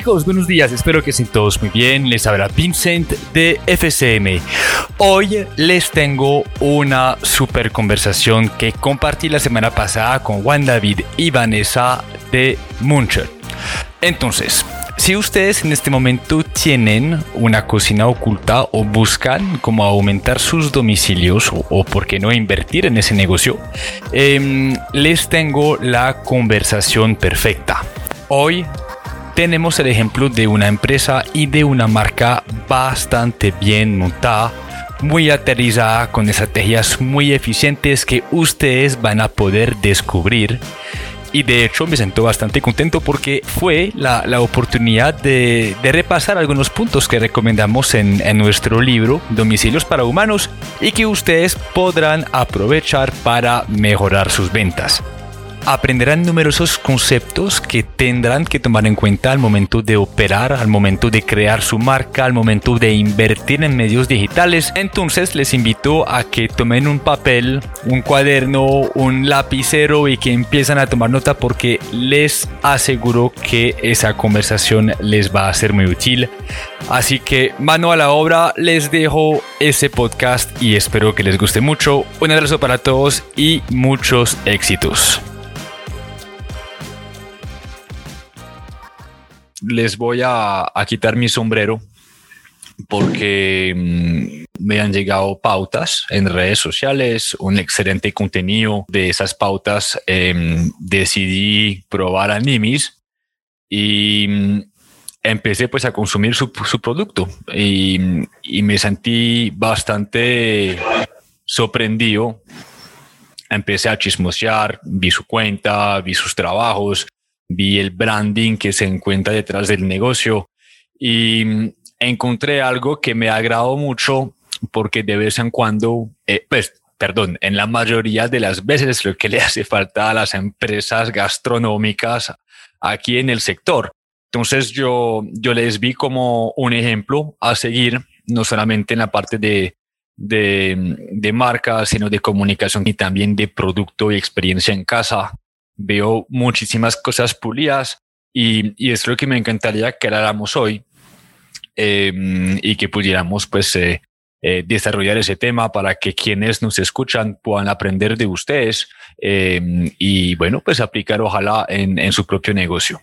chicos, buenos días, espero que estén todos muy bien. Les habla Vincent de FCM. Hoy les tengo una super conversación que compartí la semana pasada con Juan David y Vanessa de Muncher. Entonces, si ustedes en este momento tienen una cocina oculta o buscan cómo aumentar sus domicilios o, por qué no invertir en ese negocio, em, les tengo la conversación perfecta. Hoy tenemos el ejemplo de una empresa y de una marca bastante bien montada, muy aterrizada con estrategias muy eficientes que ustedes van a poder descubrir. Y de hecho me siento bastante contento porque fue la, la oportunidad de, de, repasar algunos puntos que recomendamos en, en nuestro libro Domicilios para Humanos y que ustedes podrán aprovechar para mejorar sus ventas aprenderán numerosos conceptos que tendrán que tomar en cuenta al momento de operar, al momento de crear su marca, al momento de invertir en medios digitales. Entonces les invito a que tomen un papel, un cuaderno, un lapicero y que empiezan a tomar nota porque les aseguro que esa conversación les va a ser muy útil. Así que mano a la obra, les dejo ese podcast y espero que les guste mucho. Un abrazo para todos y muchos éxitos. Les voy a, quitar mi sombrero porque mm, me han llegado pautas en redes sociales, un excelente contenido de esas pautas. Em, decidí probar a Nimis y mm, empecé pues a consumir su, producto y, y, me sentí bastante sorprendido. Empecé a chismosear, vi su cuenta, vi sus trabajos, vi el branding que se encuentra detrás del negocio y mm, encontré algo que me agradó mucho porque de vez en cuando, eh, pues, perdón, en la mayoría de las veces lo que le hace falta a las empresas gastronómicas aquí en el sector. Entonces yo, yo les vi como un ejemplo a seguir, no solamente en la parte de, de, de marca, sino de comunicación y también de producto y experiencia en casa veo muchísimas cosas pulidas y, y es lo que me encantaría que habláramos hoy em, y que pudiéramos pues eh, eh, desarrollar ese tema para que quienes nos escuchan puedan aprender de ustedes em, y bueno pues aplicar ojalá en, en su propio negocio.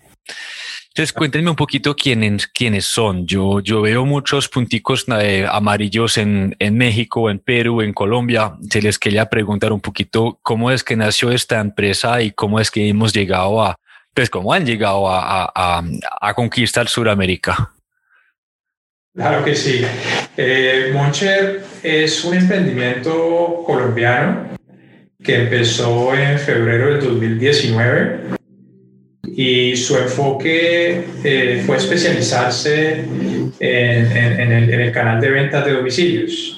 Entonces, cuéntenme un poquito quiénes, quiénes son. Yo, yo veo muchos punticos eh, amarillos en, en México, en Perú, en Colombia. Se les quería preguntar un poquito cómo es que nació esta empresa y cómo es que hemos llegado a, pues cómo han llegado a, a, conquistar Sudamérica. Claro que sí. Eh, Moncher es un emprendimiento colombiano que empezó en febrero del 2019 y su enfoque eh, fue especializarse en, el, canal de ventas de domicilios,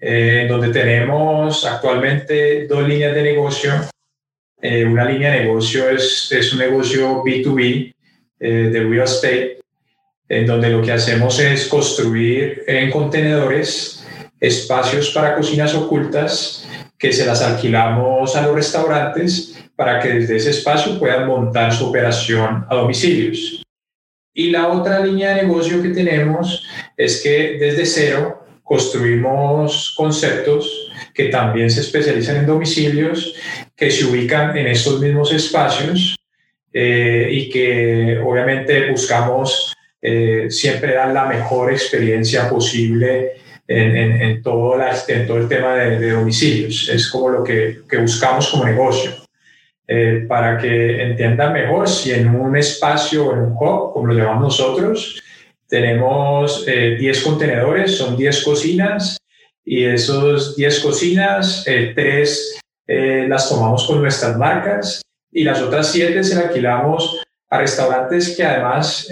eh, donde tenemos actualmente dos líneas de negocio. Eh, una línea de negocio es, es un negocio B2B de real estate, en donde lo que hacemos es construir en contenedores espacios para cocinas ocultas que se las alquilamos a los restaurantes para que desde ese espacio puedan montar su operación a domicilios. Y la otra línea de negocio que tenemos es que desde cero construimos conceptos que también se especializan en domicilios, que se ubican en estos mismos espacios eh, y que obviamente buscamos eh, siempre dar la mejor experiencia posible en, todo, en todo el tema de, domicilios. Es como lo que, que buscamos como negocio. Eh, para que entiendan mejor si en un espacio o en un hub, como lo llamamos nosotros, tenemos 10 eh, contenedores, son 10 cocinas, y esos 10 cocinas, eh, 3 eh, las tomamos con nuestras marcas y las otras 7 se las alquilamos a restaurantes que además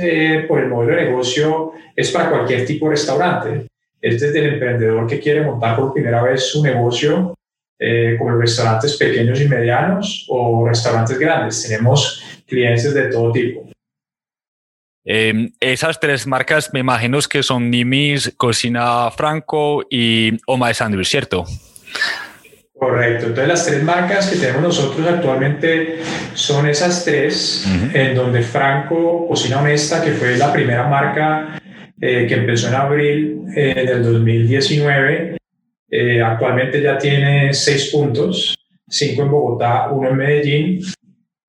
por el modelo de negocio es para cualquier tipo de restaurante. Es desde el emprendedor que quiere montar por primera vez su negocio eh, como restaurantes pequeños y medianos o restaurantes grandes. Tenemos clientes de todo tipo. Em, esas tres marcas me imagino que son Nimis, Cocina Franco y Oma de Sandwich, ¿cierto? Correcto. Entonces las tres marcas que tenemos nosotros actualmente son esas tres, en donde Franco Cocina Honesta, que fue la primera marca eh, que empezó en abril eh, del 2019, eh, actualmente ya tiene seis puntos, cinco en Bogotá, uno en Medellín.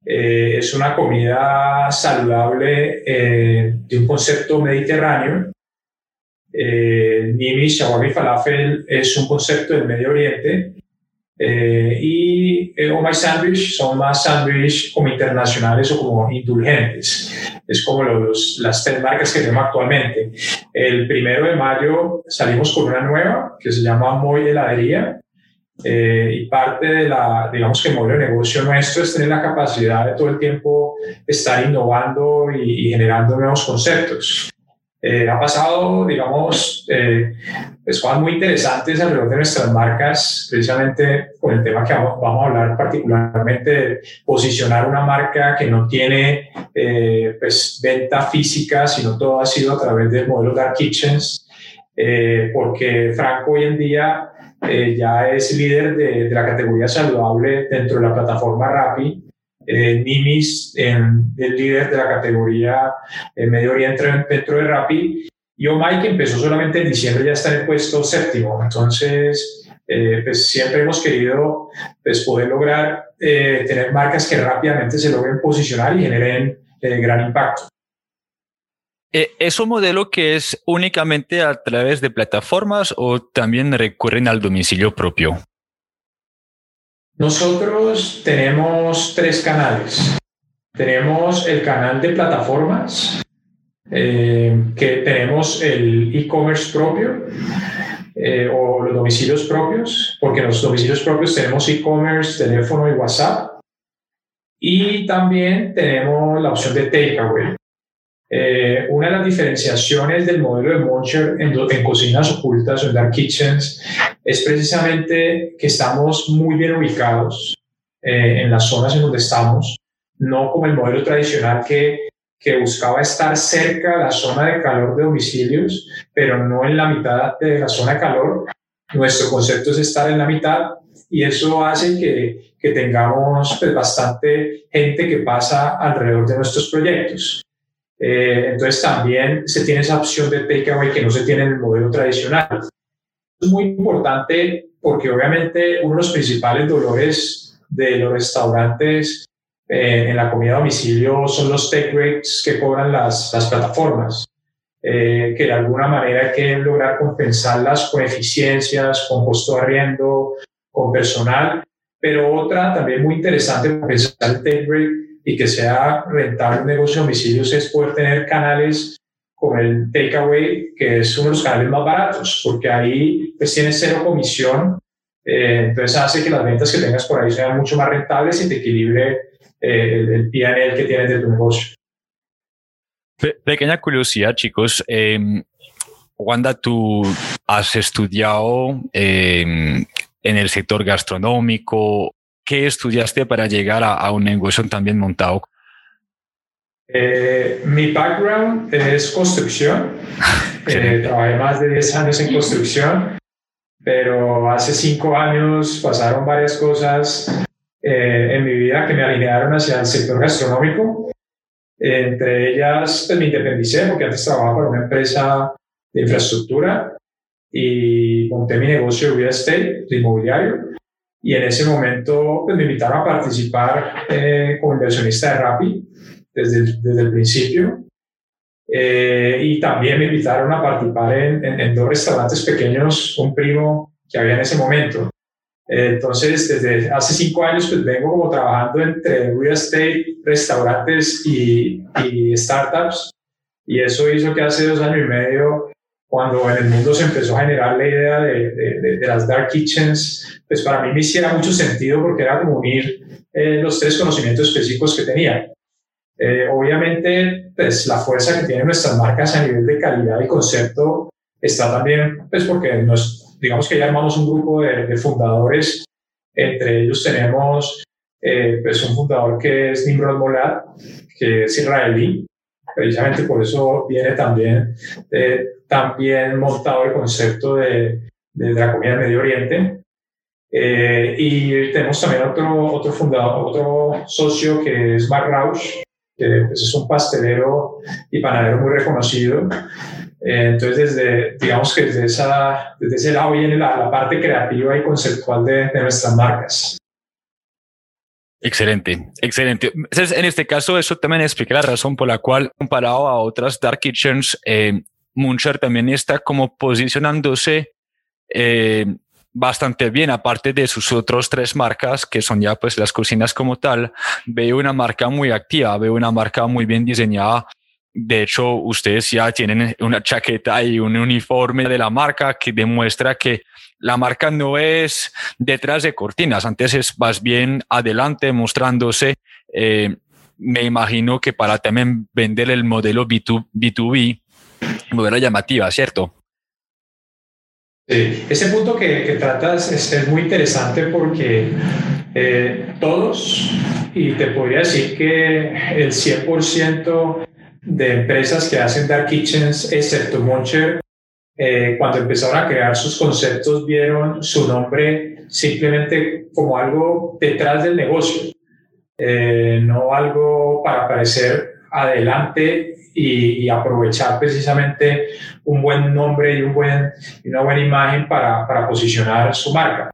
es una comida saludable de un concepto mediterráneo. Nimi Shawarma Falafel es un concepto del Medio Oriente eh, y eh, Oh My Sandwich son más sándwiches como internacionales o como indulgentes. Es como los, las tres marcas que tenemos actualmente. El primero de mayo salimos con una nueva que se llama Moy Heladería. Eh, y parte de la, digamos que el modelo de negocio nuestro es tener la capacidad de todo el tiempo estar innovando y generando nuevos conceptos. Eh, ha pasado, digamos, eh, pues, cosas muy interesantes alrededor de nuestras marcas, precisamente con el tema que vamos, a hablar particularmente de posicionar una marca que no tiene eh, pues, venta física, sino todo ha sido a través del modelo Dark Kitchens, eh, porque Franco hoy en día ya es líder de, de, la categoría saludable dentro de la plataforma Rappi eh, Nimis, el líder de la categoría eh, Medio Oriente dentro de Rappi, y Omai, que empezó solamente en diciembre, ya está en el puesto séptimo. Entonces, eh, pues siempre hemos querido pues, poder lograr eh, tener marcas que rápidamente se logren posicionar y generen gran impacto. ¿Es un modelo que es únicamente a través de plataformas o también recurren al domicilio propio? Nosotros tenemos tres canales. Tenemos el canal de plataformas, eh, que tenemos el e-commerce propio eh, o los domicilios propios, porque en los domicilios propios tenemos e-commerce, teléfono y WhatsApp. Y también tenemos la opción de takeaway. Eh, una de las diferenciaciones del modelo de Moncher en, cocinas ocultas o en dark kitchens es precisamente que estamos muy bien ubicados eh, en las zonas en donde estamos, no como el modelo tradicional que, que buscaba estar cerca de la zona de calor de domicilios, pero no en la mitad de la zona de calor. Nuestro concepto es estar en la mitad y eso hace que, que tengamos pues, bastante gente que pasa alrededor de nuestros proyectos. Eh, entonces también se tiene esa opción de takeaway que no se tiene en el modelo tradicional. Es muy importante porque obviamente uno de los principales dolores de los restaurantes eh, en la comida a domicilio son los take rates que cobran las, las plataformas, eh, que de alguna manera quieren lograr compensarlas con eficiencias, con costo de arriendo, con personal, pero otra también muy interesante compensar el take rate y que sea rentable un negocio de domicilios es poder tener canales como el takeaway, que es uno de los canales más baratos, porque ahí pues tienes cero comisión, eh, entonces hace que las ventas que tengas por ahí sean mucho más rentables y te equilibre eh, el, el PNL que tienes de tu negocio. pequeña curiosidad, chicos. Eh, Wanda, tú has estudiado em, en el sector gastronómico, ¿Qué estudiaste para llegar a, un negocio también montado? Eh, mi background es construcción. eh, trabajé más de 10 años en construcción, pero hace 5 años pasaron varias cosas eh, en mi vida que me alinearon hacia el sector gastronómico. entre ellas, pues me independicé porque antes trabajaba para una empresa de infraestructura y monté mi negocio de real estate, de inmobiliario y en ese momento pues, me invitaron a participar eh, como inversionista de Rappi desde el, desde el principio. Eh, y también me invitaron a participar en, en, dos restaurantes pequeños, un primo que había en ese momento. Eh, entonces, desde hace cinco años, pues vengo como trabajando entre real estate, restaurantes y, y startups. Y eso hizo que hace dos años y medio cuando en el mundo se empezó a generar la idea de, de, de, las dark kitchens, pues para mí me hiciera mucho sentido porque era como unir eh, los tres conocimientos específicos que tenía. Eh, obviamente, pues la fuerza que tienen nuestras marcas a nivel de calidad y concepto está también, pues porque nos, digamos que ya armamos un grupo de, de fundadores, entre ellos tenemos eh, pues un fundador que es Nimrod Molad, que es israelí, precisamente por eso viene también eh, también montado el concepto de, de, la comida del Medio Oriente. Eh, y tenemos también otro, otro fundador, otro socio que es Mark Rausch, que pues, es un pastelero y panadero muy reconocido. Eh, entonces, desde, digamos que desde, esa, desde ese lado viene la, la parte creativa y conceptual de, de nuestras marcas. Excelente, excelente. Entonces, en este caso, eso también explica la razón por la cual, comparado a otras dark kitchens, eh, Muncher también está como posicionándose eh, bastante bien, aparte de sus otros tres marcas, que son ya pues las cocinas como tal. Veo una marca muy activa, veo una marca muy bien diseñada. De hecho, ustedes ya tienen una chaqueta y un uniforme de la marca que demuestra que la marca no es detrás de cortinas, antes es más bien adelante mostrándose. Eh, me imagino que para también vender el modelo B2, B2B, modelo llamativa, ¿cierto? Sí, ese punto que, que tratas es, muy interesante porque eh, todos, y te podría decir que el 100% de empresas que hacen dark kitchens, excepto Moncher, eh, cuando empezaron a crear sus conceptos, vieron su nombre simplemente como algo detrás del negocio, eh, no algo para aparecer adelante y, aprovechar precisamente un buen nombre y, un buen, y una buena imagen para posicionar su marca.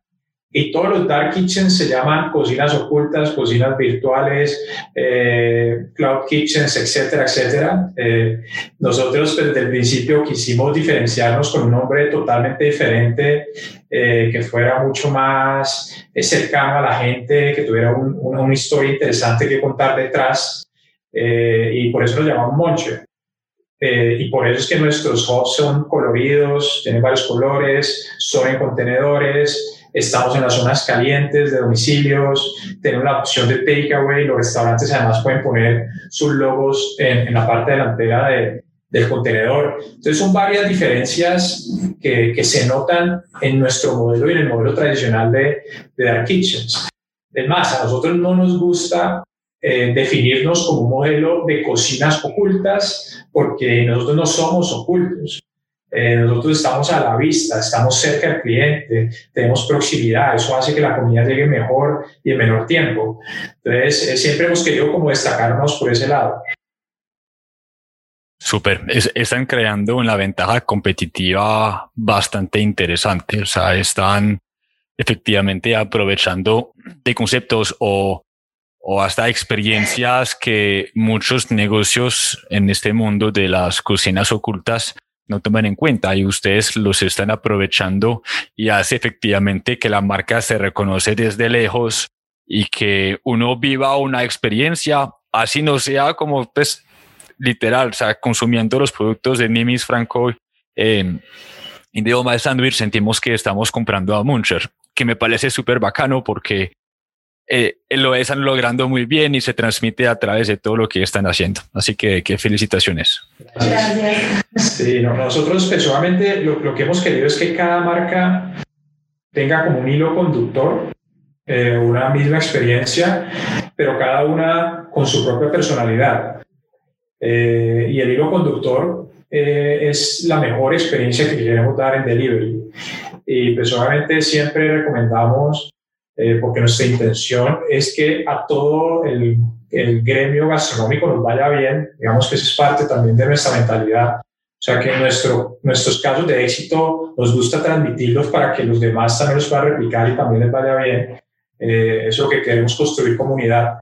Y todos los dark kitchens se llaman cocinas ocultas, cocinas virtuales, eh, cloud kitchens, etcétera, etcétera. Eh, nosotros desde el principio quisimos diferenciarnos con un nombre totalmente diferente, eh, que fuera mucho más eh, cercano a la gente, que tuviera un, una, una, historia interesante que contar detrás. Eh, y por eso nos llamamos Monche. Eh, y por eso es que nuestros hubs son coloridos, tienen varios colores, son en contenedores, Estamos en las zonas calientes de domicilios, tenemos la opción de takeaway, los restaurantes además pueden poner sus logos en, en la parte delantera de, del contenedor. Entonces son varias diferencias que, que, se notan en nuestro modelo y en el modelo tradicional de, de Dark Kitchens. Es más, a nosotros no nos gusta eh, definirnos como un modelo de cocinas ocultas porque nosotros no somos ocultos. Eh, nosotros estamos a la vista, estamos cerca del cliente, tenemos proximidad, eso hace que la comida llegue mejor y en menor tiempo. Entonces, eh, siempre hemos querido como destacarnos por ese lado. Súper, están creando una ventaja competitiva bastante interesante, o sea, están efectivamente aprovechando de conceptos o, o hasta experiencias que muchos negocios en este mundo de las cocinas ocultas no toman en cuenta y ustedes los están aprovechando y hace efectivamente que la marca se reconoce desde lejos y que uno viva una experiencia, así no sea como pues literal, o sea, consumiendo los productos de Nimis Franco eh, Idioma de Sandwich, sentimos que estamos comprando a Muncher, que me parece súper bacano porque eh, lo están logrando muy bien y se transmite a través de todo lo que están haciendo. Así que, que felicitaciones. Gracias. Sí, no, nosotros personalmente lo, lo, que hemos querido es que cada marca tenga como un hilo conductor, eh, una misma experiencia, pero cada una con su propia personalidad. Eh, y el hilo conductor eh, es la mejor experiencia que queremos dar en delivery. Y personalmente siempre recomendamos eh, porque nuestra intención es que a todo el, el, gremio gastronómico nos vaya bien, digamos que eso es parte también de nuestra mentalidad. O sea que nuestro, nuestros casos de éxito nos gusta transmitirlos para que los demás también los puedan replicar y también les vaya bien. Eh, es lo que queremos construir comunidad.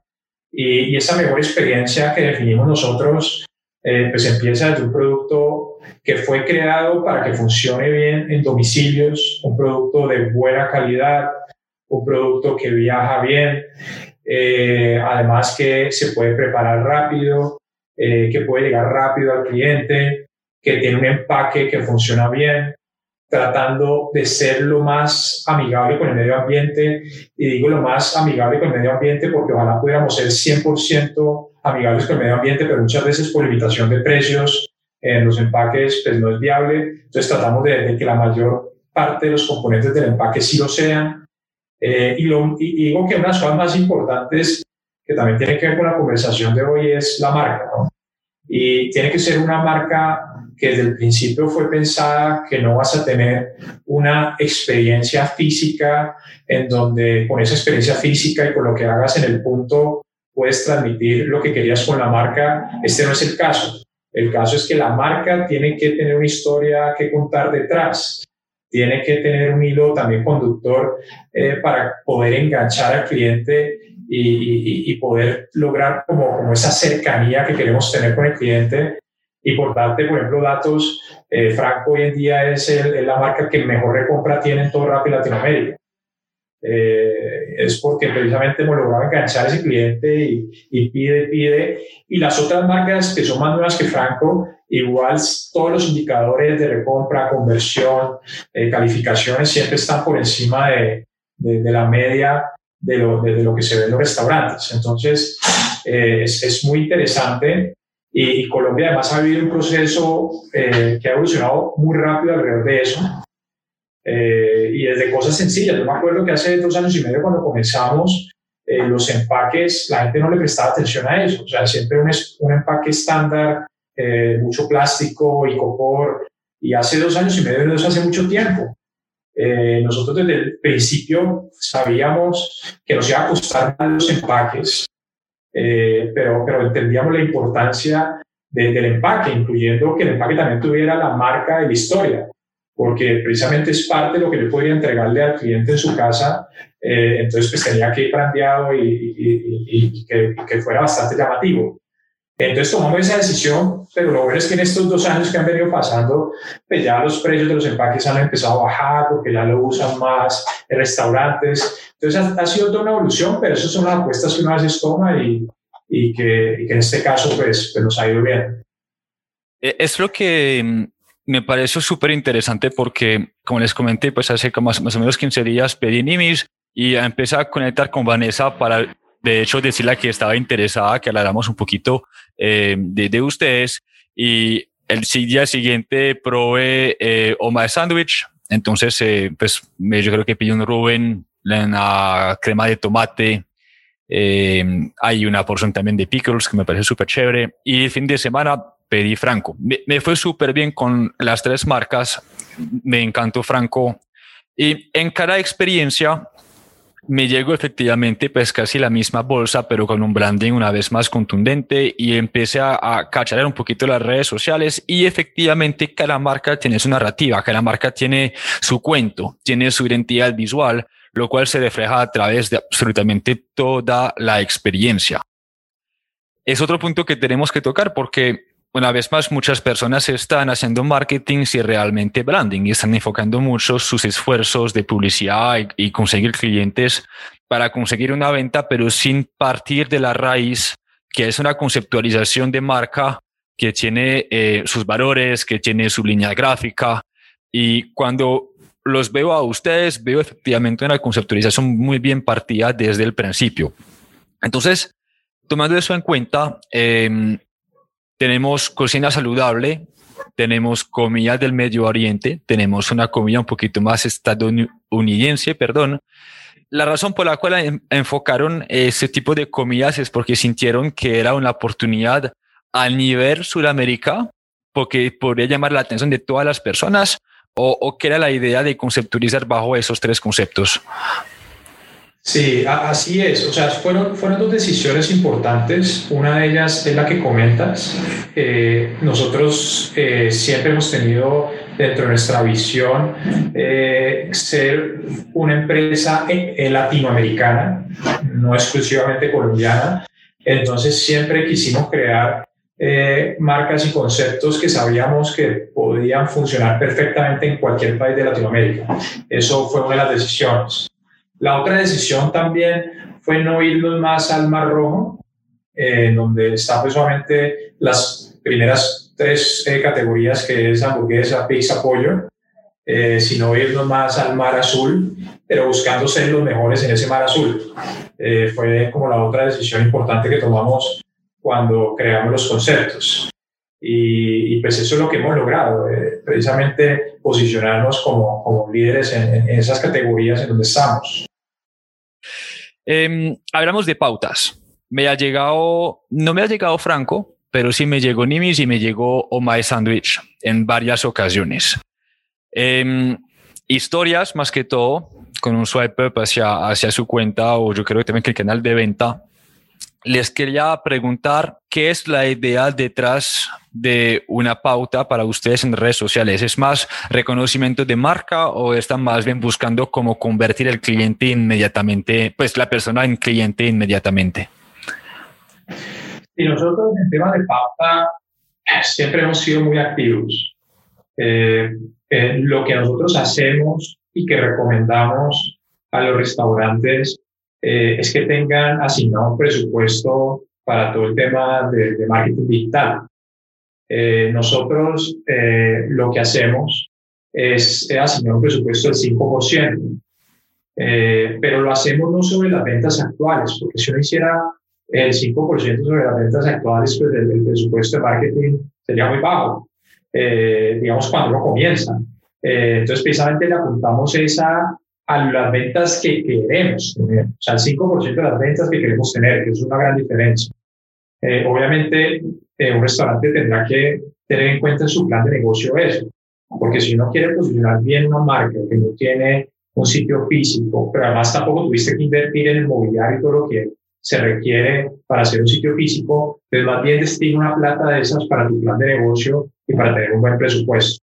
Y, y esa mejor experiencia que definimos nosotros, eh, pues empieza desde un producto que fue creado para que funcione bien en domicilios, un producto de buena calidad, un producto que viaja bien, eh, además que se puede preparar rápido, eh, que puede llegar rápido al cliente, que tiene un empaque que funciona bien, tratando de ser lo más amigable con el medio ambiente. Y digo lo más amigable con el medio ambiente porque ojalá pudiéramos ser 100% amigables con el medio ambiente, pero muchas veces por limitación de precios en los empaques pues no es viable. Entonces tratamos de, de que la mayor parte de los componentes del empaque sí lo sean eh, y, lo, y, digo que una de las cosas más importantes que también tiene que ver con la conversación de hoy es la marca. ¿no? y tiene que ser una marca que desde el principio fue pensada que no vas a tener una experiencia física en donde con esa experiencia física y con lo que hagas en el punto puedes transmitir lo que querías con la marca. Este no es el caso. El caso es que la marca tiene que tener una historia que contar detrás. Tiene que tener un hilo también conductor eh, para poder enganchar al cliente y, poder lograr como, esa cercanía que queremos tener con el cliente y por darte, por ejemplo, datos, eh, Franco hoy en día es, la marca que mejor recompra tiene en todo Rappi Latinoamérica. Eh, es porque precisamente hemos logrado enganchar a ese cliente y, y, pide, pide. Y las otras marcas que son más nuevas que Franco, igual todos los indicadores de recompra, conversión, eh, calificaciones siempre están por encima de, de, la media de lo, de, lo, que se ve en los restaurantes. Entonces, es, es muy interesante y, Colombia además ha vivido un proceso eh, que ha evolucionado muy rápido alrededor de eso. Eh, y desde cosas sencillas. Yo me acuerdo que hace dos años y medio cuando comenzamos, eh, los empaques, la gente no le prestaba atención a eso. O sea, siempre un, un empaque estándar, mucho plástico y copor. Y hace dos años y medio, no hace mucho tiempo. nosotros desde el principio sabíamos que nos iba a costar los empaques eh, pero, pero entendíamos la importancia del empaque, incluyendo que el empaque también tuviera la marca de la historia, porque precisamente es parte de lo que yo podría entregarle al cliente en su casa, eh, entonces pues tenía que ir brandeado y, y, que, que, fuera bastante llamativo. Entonces tomamos esa decisión, pero lo bueno es que en estos dos años que han venido pasando, pues ya los precios de los empaques han empezado a bajar porque ya lo usan más en restaurantes. Entonces ha, sido toda una evolución, pero esas son las apuestas que una vez toma y, y, que, y que, en este caso pues, pues, nos ha ido bien. E, es lo que mm, me pareció súper interesante porque, como les comenté, pues hace más, más o menos 15 días pedí Nimis y empecé a conectar con Vanessa para de hecho, decirle que estaba interesada que habláramos un poquito eh, de, ustedes. Y el día siguiente probé eh, Oma Sandwich. Entonces, eh, pues yo creo que pillé un Rubén, la crema de tomate. Eh, hay una porción también de pickles que me parece súper chévere. Y el fin de semana pedí Franco. Me, me fue súper bien con las tres marcas. Me encantó Franco. Y en cada experiencia me llegó efectivamente pues casi la misma bolsa, pero con un branding una vez más contundente y empecé a, a un poquito las redes sociales y efectivamente cada marca tiene su narrativa, cada marca tiene su cuento, tiene su identidad visual, lo cual se refleja a través de absolutamente toda la experiencia. Es otro punto que tenemos que tocar porque una vez más, muchas personas están haciendo marketing y realmente branding y están enfocando mucho sus esfuerzos de publicidad y, conseguir clientes para conseguir una venta, pero sin partir de la raíz, que es una conceptualización de marca que tiene eh, sus valores, que tiene su línea gráfica. Y cuando los veo a ustedes, veo efectivamente una conceptualización muy bien partida desde el principio. Entonces, tomando eso en cuenta, eh, tenemos cocina saludable, tenemos comida del Medio Oriente, tenemos una comida un poquito más estadounidense, perdón. La razón por la cual enfocaron ese tipo de comidas es porque sintieron que era una oportunidad a nivel Sudamérica, porque podría llamar la atención de todas las personas, o, o que era la idea de conceptualizar bajo esos tres conceptos. Sí, así es. O sea, fueron, fueron dos decisiones importantes. Una de ellas es la que comentas. Eh, nosotros eh, siempre hemos tenido dentro de nuestra visión eh, ser una empresa latinoamericana, no exclusivamente colombiana. Entonces siempre quisimos crear marcas y conceptos que sabíamos que podían funcionar perfectamente en cualquier país de Latinoamérica. Eso fue una de las decisiones. La otra decisión también fue no irnos más al Mar Rojo, eh, donde están pues solamente las primeras tres eh, categorías, que es hamburguesa, pizza, pollo, eh, sino irnos más al Mar Azul, pero buscando ser los mejores en ese Mar Azul. Eh, fue como la otra decisión importante que tomamos cuando creamos los conceptos. Y, pues eso es lo que hemos logrado, precisamente posicionarnos como, como líderes en, en, esas categorías en donde estamos. Eh, hablamos de pautas. Me ha llegado, no me ha llegado Franco, pero sí me llegó Nimis y me llegó My Sandwich en varias ocasiones. Em, historias, más que todo, con un swipe up hacia, hacia su cuenta o yo creo que también que el canal de venta. Les quería preguntar qué es la idea detrás de una pauta para ustedes en redes sociales. ¿Es más reconocimiento de marca o están más bien buscando cómo convertir el cliente inmediatamente, pues la persona en cliente inmediatamente? Y nosotros en tema de pauta siempre hemos sido muy activos. Eh, lo que nosotros hacemos y que recomendamos a los restaurantes eh, es que tengan asignado un presupuesto para todo el tema de, marketing digital. Eh, nosotros lo que hacemos es asignar un presupuesto del 5%, pero lo hacemos no sobre las ventas actuales, porque si uno hiciera el 5% sobre las ventas actuales, pues el, presupuesto de marketing sería muy bajo, eh, digamos, cuando uno comienza. Eh, entonces, precisamente le apuntamos esa a las ventas que queremos tener, o sea, el 5% de las ventas que queremos tener, que es una gran diferencia. Eh, obviamente, un restaurante tendrá que tener en cuenta en su plan de negocio eso, porque si uno quiere posicionar bien una marca que no tiene un sitio físico, pero además tampoco tuviste que invertir en el mobiliario y todo lo que se requiere para hacer un sitio físico, pues más bien destina una plata de esas para tu plan de negocio y para tener un buen presupuesto.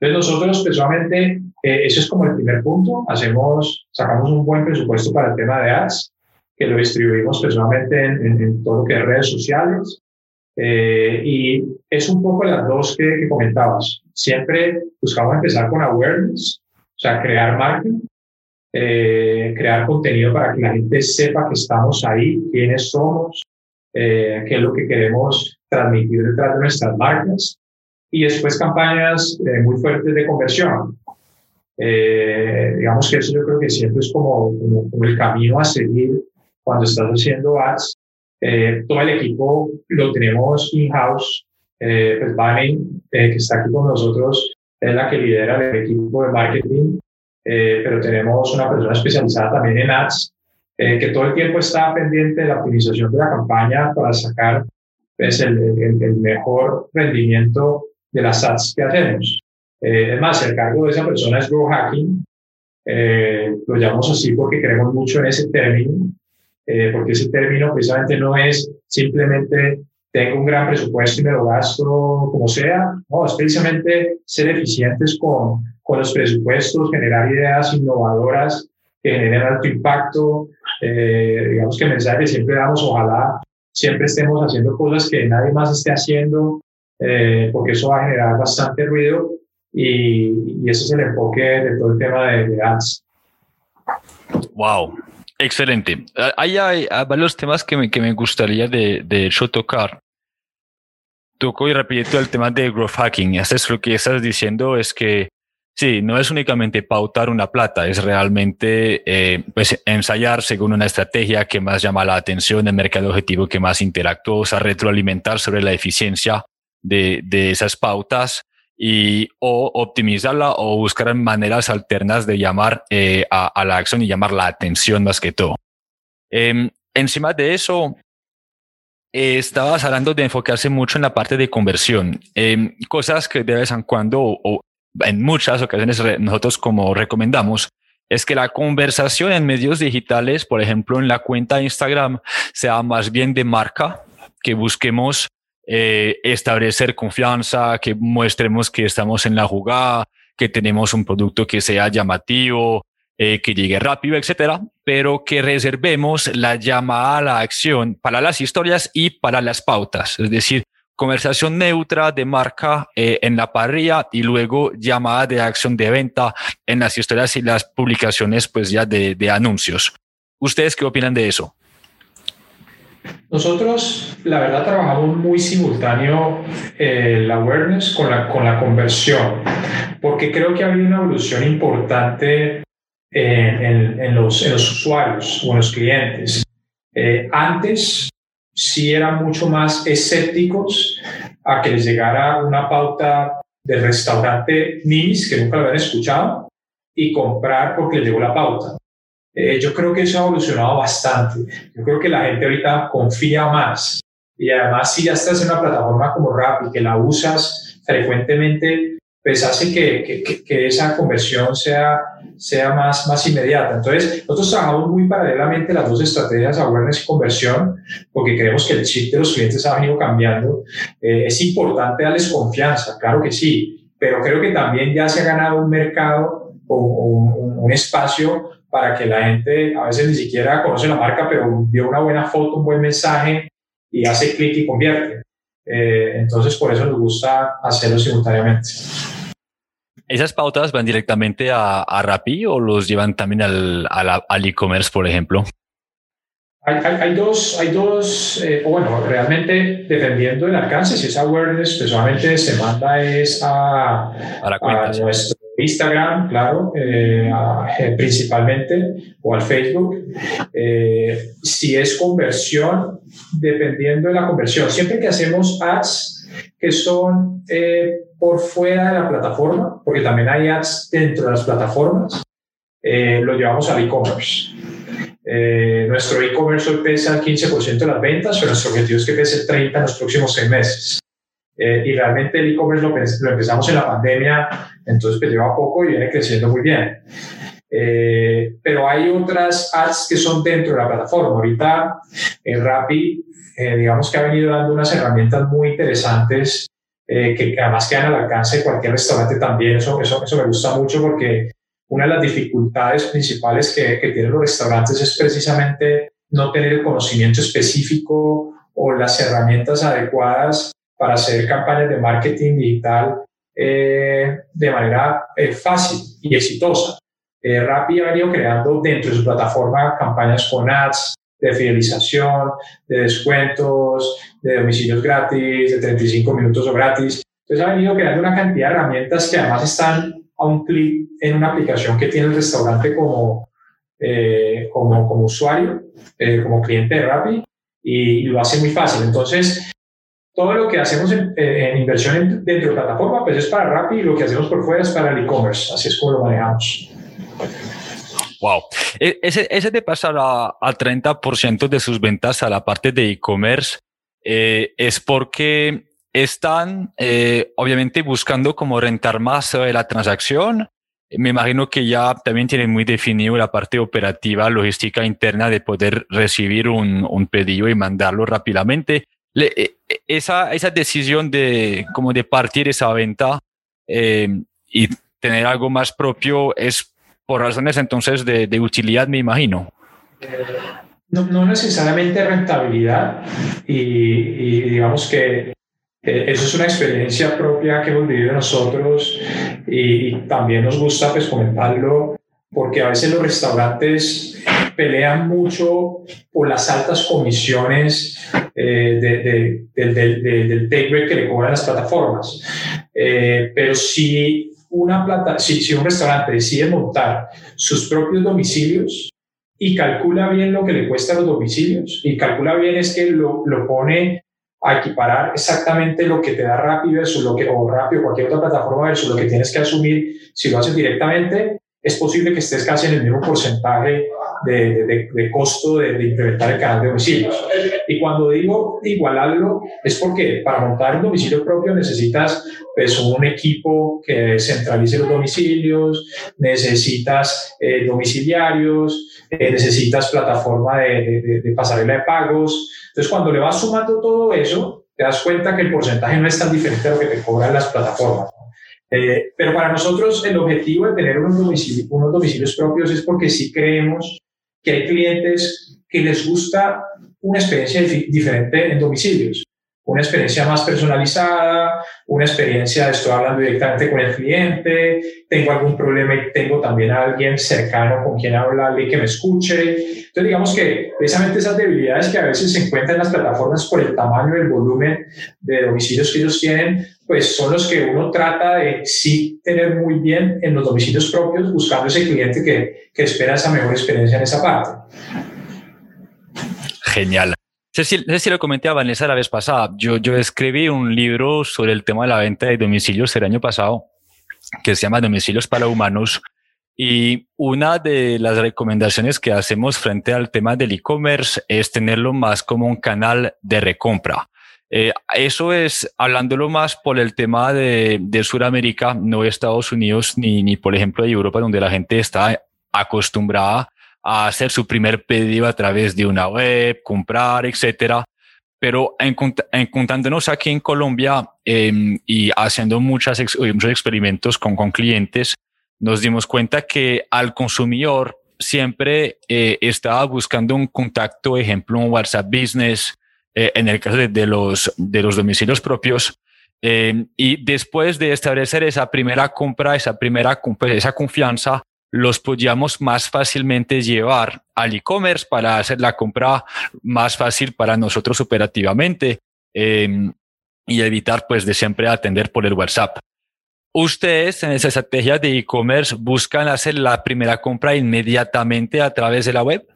Entonces nosotros personalmente, eh, eso es como el primer punto, hacemos, sacamos un buen presupuesto para el tema de ads, que lo distribuimos personalmente en, todo lo que es redes sociales. Eh, y es un poco las dos que, que comentabas. Siempre buscamos empezar con awareness, o sea, crear marketing, eh, crear contenido para que la gente sepa que estamos ahí, quiénes somos, eh, qué es lo que queremos transmitir detrás de nuestras marcas y después campañas eh, muy fuertes de conversión. digamos que eso yo creo que siempre es como, como, el camino a seguir cuando estás haciendo ads. todo el equipo lo tenemos in-house. pues Vane, que está aquí con nosotros, es la que lidera el equipo de marketing eh, pero tenemos una persona especializada también en ads eh, que todo el tiempo está pendiente de la optimización de la campaña para sacar pues, el, el, mejor rendimiento de las ads que hacemos. Eh, es más, el cargo de esa persona es Grow Hacking. lo llamamos así porque creemos mucho en ese término, porque ese término precisamente no es simplemente tengo un gran presupuesto y me lo gasto como sea. No, es precisamente ser eficientes con, con los presupuestos, generar ideas innovadoras que generen alto impacto. Eh, digamos que el mensaje que siempre damos, ojalá siempre estemos haciendo cosas que nadie más esté haciendo, eh, porque eso va a generar bastante ruido y, y, ese es el enfoque de todo el tema de, de ads. Wow, Excelente. Hay, hay, varios temas que me, que me gustaría de, de hecho tocar. Toco y repito el tema de growth hacking. es lo que estás diciendo es que sí, no es únicamente pautar una plata, es realmente eh, pues, ensayar según una estrategia que más llama la atención, el mercado objetivo que más interactúa, o sea, retroalimentar sobre la eficiencia de, de esas pautas y o optimizarla o buscar maneras alternas de llamar eh, a, la acción y llamar la atención más que todo. Em, encima de eso, eh, estabas hablando de enfocarse mucho en la parte de conversión, em, cosas que de vez en cuando o, en muchas ocasiones nosotros como recomendamos es que la conversación en medios digitales, por ejemplo en la cuenta de Instagram, sea más bien de marca, que busquemos eh, establecer confianza, que muestremos que estamos en la jugada, que tenemos un producto que sea llamativo, eh, que llegue rápido, etcétera, pero que reservemos la llamada a la acción para las historias y para las pautas, es decir, conversación neutra de marca eh, en la parrilla y luego llamada de acción de venta en las historias y las publicaciones, pues ya de anuncios. ¿Ustedes qué opinan de eso? Nosotros, la verdad, trabajamos muy simultáneo eh, el awareness con la, con la conversión, porque creo que ha habido una evolución importante en, en, los, en los, usuarios o en los clientes. Eh, antes sí eran mucho más escépticos a que les llegara una pauta del restaurante Nimis, que nunca lo habían escuchado, y comprar porque les llegó la pauta. Eh, yo creo que eso ha evolucionado bastante. Yo creo que la gente ahorita confía más y además si ya estás en una plataforma como Rap y que la usas frecuentemente, pues hace que, que, que, esa conversión sea, sea más, más inmediata. Entonces, nosotros trabajamos muy paralelamente las dos estrategias, awareness y conversión, porque creemos que el chip de los clientes ha venido cambiando. Eh, es importante darles confianza, claro que sí, pero creo que también ya se ha ganado un mercado o, un, un espacio para que la gente a veces ni siquiera conoce la marca, pero vio una buena foto, un buen mensaje y hace clic y convierte. Eh, entonces, por eso nos gusta hacerlo simultáneamente. ¿Esas pautas van directamente a, a Rappi o los llevan también al, al e-commerce, por ejemplo? Hay, hay, dos, hay dos eh, bueno, realmente dependiendo del alcance, si es awareness, personalmente se manda es a, a, nuestro Instagram, claro, eh, principalmente, o al Facebook. si es conversión, dependiendo de la conversión, siempre que hacemos ads, que son eh, por fuera de la plataforma, porque también hay ads dentro de las plataformas, eh, lo llevamos al e-commerce. Eh, nuestro e-commerce hoy pesa el 15% de las ventas, pero nuestro objetivo es que pese el 30% en los próximos seis meses. Y realmente el e-commerce lo, lo, empezamos en la pandemia, entonces pues lleva poco y viene creciendo muy bien. pero hay otras ads que son dentro de la plataforma. Ahorita en Rappi eh, digamos que ha venido dando unas herramientas muy interesantes eh, que, además quedan al alcance de cualquier restaurante también. Eso, eso, eso me gusta mucho porque una de las dificultades principales que, que tienen los restaurantes es precisamente no tener el conocimiento específico o las herramientas adecuadas para hacer campañas de marketing digital eh, de manera fácil y exitosa. Rappi ha venido creando dentro de su plataforma campañas con ads, de fidelización, de descuentos, de domicilios gratis, de 35 minutos o gratis. Entonces ha venido creando una cantidad de herramientas que además están a un clic en una aplicación que tiene el restaurante como, eh, como, como, usuario, eh, como cliente de Rappi, y, lo hace muy fácil. Entonces, todo lo que hacemos en, eh, en inversión dentro de la plataforma, pues es para Rappi y lo que hacemos por fuera es para el e-commerce. Así es como lo manejamos. Wow. E, ese, ese de pasar al 30% de sus ventas a la parte de e-commerce eh, es porque están eh, obviamente buscando como rentar más de la transacción. Me imagino que ya también tienen muy definido la parte operativa, logística interna de poder recibir un, un pedido y mandarlo rápidamente. Le, e, e, esa, esa decisión de como de partir esa venta eh, y tener algo más propio es por razones entonces de, utilidad, me imagino. No, necesariamente rentabilidad y, digamos que eso es una experiencia propia que hemos vivido nosotros y, también nos gusta pues comentarlo porque a veces los restaurantes pelean mucho por las altas comisiones eh, del take rate que le cobran las plataformas. Eh, pero si una plata, si, si un restaurante decide montar sus propios domicilios y calcula bien lo que le cuesta los domicilios y calcula bien es que lo, lo pone a equiparar exactamente lo que te da rápido versus lo que, o rápido cualquier otra plataforma versus lo que tienes que asumir si lo haces directamente, es posible que estés casi en el mismo porcentaje de, costo de, implementar el canal de domicilios. Y cuando digo igualarlo, es porque para montar un domicilio propio necesitas pues, un equipo que centralice los domicilios, necesitas eh, domiciliarios, eh, necesitas plataforma de pasarela de pagos. Entonces, cuando le vas sumando todo eso, te das cuenta que el porcentaje no es tan diferente a lo que te cobran las plataformas. Eh, pero para nosotros el objetivo de tener domicilios, unos domicilios propios es porque sí creemos que hay clientes que les gusta una experiencia diferente en domicilios una experiencia más personalizada, una experiencia estoy hablando directamente con el cliente, tengo algún problema y tengo también a alguien cercano con quien hablarle y que me escuche. Entonces, digamos que precisamente esas debilidades que a veces se encuentran en las plataformas por el tamaño y el volumen de domicilios que ellos tienen, pues son los que uno trata de sí tener muy bien en los domicilios propios, buscando ese cliente que, que espera esa mejor experiencia en esa parte. Genial. No sé, si, lo comenté a Vanessa la vez pasada. Yo, yo escribí un libro sobre el tema de la venta de domicilios el año pasado, que se llama Domicilios para Humanos. Y una de las recomendaciones que hacemos frente al tema del e-commerce es tenerlo más como un canal de recompra. Eh, eso es hablándolo más por el tema de, de Sudamérica, no Estados Unidos ni, ni, por ejemplo, de Europa, donde la gente está acostumbrada a hacer su primer pedido a través de una web, comprar, etcétera. Pero encontrándonos aquí en Colombia eh, y haciendo muchas muchos experimentos con, con clientes, nos dimos cuenta que al consumidor siempre eh, estaba buscando un contacto, ejemplo, un WhatsApp Business, eh, en el caso de, los, de los domicilios propios. Eh, y después de establecer esa primera compra, esa primera esa confianza, los podíamos más fácilmente llevar al e-commerce para hacer la compra más fácil para nosotros operativamente y evitar pues de siempre atender por el WhatsApp. Ustedes en esa estrategia de e-commerce buscan hacer la primera compra inmediatamente a través de la web.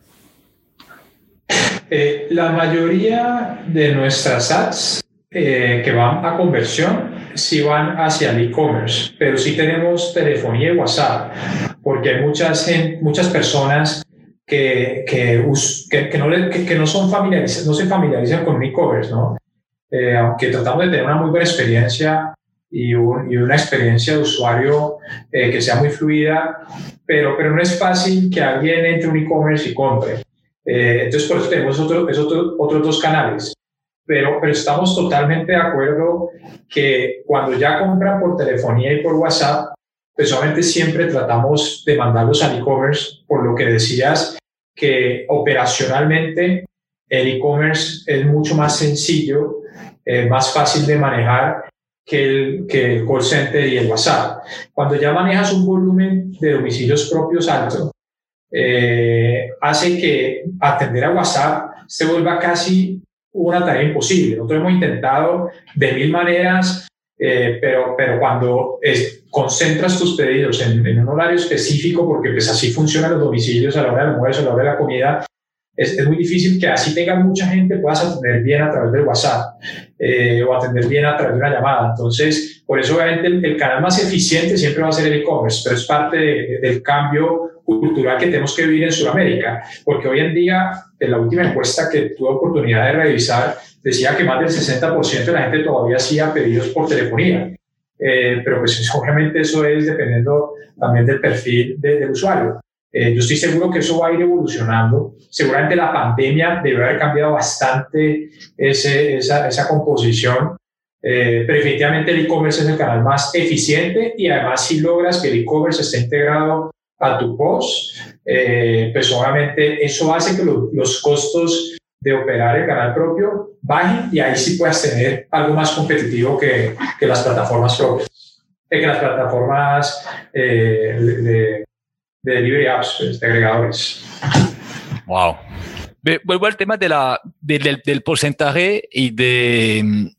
Eh, la mayoría de nuestras ads eh, que van a conversión sí van hacia el e-commerce, pero sí tenemos telefonía y WhatsApp, porque hay muchas, muchas personas que, que, que, no, que, no, son familiarizadas, no se familiarizan con e-commerce, ¿no? Eh, aunque tratamos de tener una muy buena experiencia y, una experiencia de usuario eh, que sea muy fluida, pero, pero no es fácil que alguien entre un e-commerce y compre. Eh, entonces, por eso tenemos otro, otros dos canales. Pero, pero estamos totalmente de acuerdo que cuando ya compran por telefonía y por WhatsApp, personalmente siempre tratamos de mandarlos al e-commerce, por lo que decías que operacionalmente el e-commerce es mucho más sencillo, eh, más fácil de manejar que el, que el call center y el WhatsApp. Cuando ya manejas un volumen de domicilios propios alto, eh, hace que atender a WhatsApp se vuelva casi una tarea imposible. Nosotros hemos intentado de mil maneras, eh, pero, pero cuando concentras tus pedidos en, en, un horario específico, porque pues así funcionan los domicilios a la hora del almuerzo, a la hora de la comida, es, es, muy difícil que así tenga mucha gente puedas atender bien a través del WhatsApp eh, o atender bien a través de una llamada. Entonces, por eso obviamente el, canal más eficiente siempre va a ser el e-commerce, pero es parte del cambio cultural que tenemos que vivir en Sudamérica, porque hoy en día, en la última encuesta que tuve oportunidad de revisar, decía que más del 60% de la gente todavía hacía pedidos por telefonía. Eh, pero pues obviamente eso es dependiendo también del perfil del usuario. Eh, yo estoy seguro que eso va a ir evolucionando. Seguramente la pandemia debe haber cambiado bastante ese, esa, esa, composición. Eh, pero definitivamente el e-commerce es el canal más eficiente y además si logras que el e-commerce esté integrado a tu post, eh, pues obviamente eso hace que los costos de operar el canal propio bajen y ahí sí puedas tener algo más competitivo que, que las plataformas propias, que las plataformas de, de delivery apps, pues, de agregadores. Wow. Vuelvo al tema de la, del, del porcentaje y de,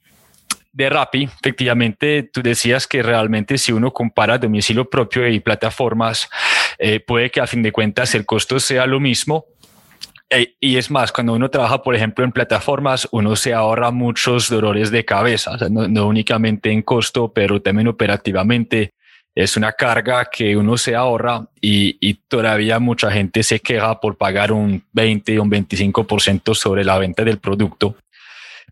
de Rappi. Efectivamente, tú decías que realmente si uno compara domicilio propio y plataformas, eh, puede que a fin de cuentas el costo sea lo mismo. Eh, y es más, cuando uno trabaja, por ejemplo, en plataformas, uno se ahorra muchos dolores de cabeza, no, no únicamente en costo, pero también operativamente es una carga que uno se ahorra y, y, todavía mucha gente se queja por pagar un 20 o un 25% sobre la venta del producto.